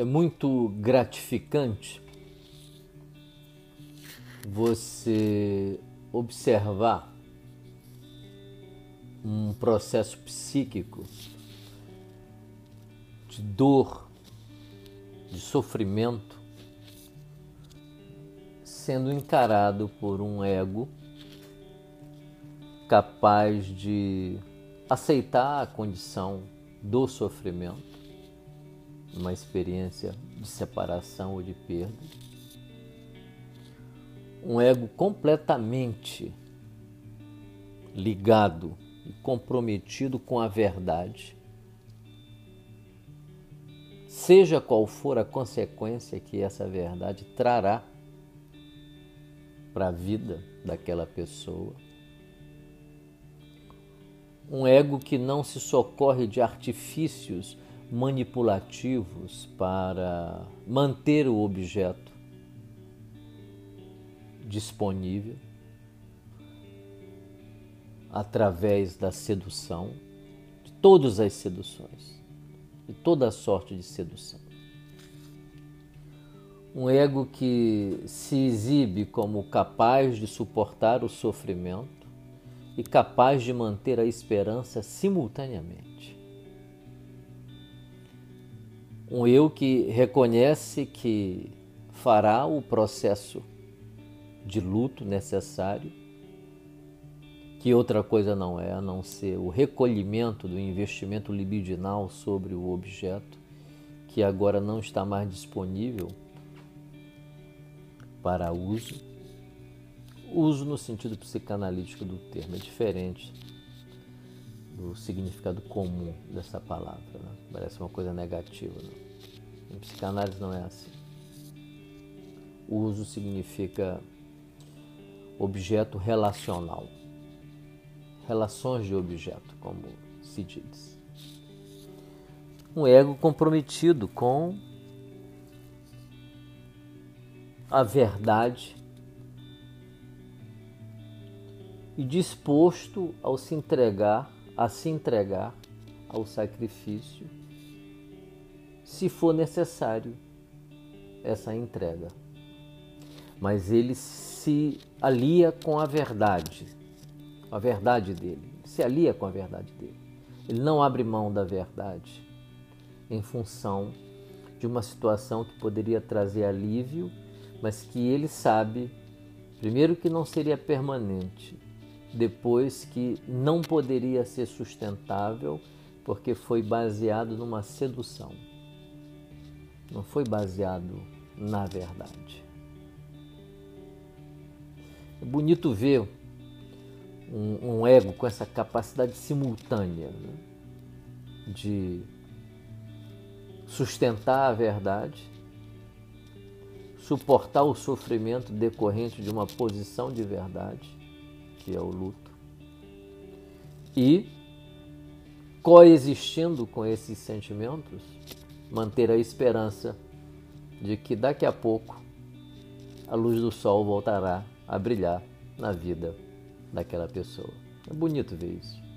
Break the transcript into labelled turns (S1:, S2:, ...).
S1: É muito gratificante você observar um processo psíquico de dor, de sofrimento, sendo encarado por um ego capaz de aceitar a condição do sofrimento, uma experiência de separação ou de perda. Um ego completamente ligado e comprometido com a verdade, seja qual for a consequência que essa verdade trará para a vida daquela pessoa um ego que não se socorre de artifícios manipulativos para manter o objeto disponível através da sedução, de todas as seduções, de toda a sorte de sedução. Um ego que se exibe como capaz de suportar o sofrimento e capaz de manter a esperança simultaneamente. Um eu que reconhece que fará o processo de luto necessário, que outra coisa não é a não ser o recolhimento do investimento libidinal sobre o objeto, que agora não está mais disponível para uso. Uso no sentido psicanalítico do termo, é diferente do significado comum dessa palavra. Né? Parece uma coisa negativa. Né? Em psicanálise não é assim. Uso significa objeto relacional, relações de objeto, como se diz. Um ego comprometido com a verdade e disposto ao se entregar, a se entregar ao sacrifício, se for necessário essa entrega. Mas ele se alia com a verdade, a verdade dele, se alia com a verdade dele. Ele não abre mão da verdade em função de uma situação que poderia trazer alívio, mas que ele sabe, primeiro, que não seria permanente depois que não poderia ser sustentável porque foi baseado numa sedução. Não foi baseado na verdade. É bonito ver um, um ego com essa capacidade simultânea né? de sustentar a verdade, suportar o sofrimento decorrente de uma posição de verdade que é o luto, e coexistindo com esses sentimentos, manter a esperança de que daqui a pouco a luz do sol voltará a brilhar na vida daquela pessoa. É bonito ver isso.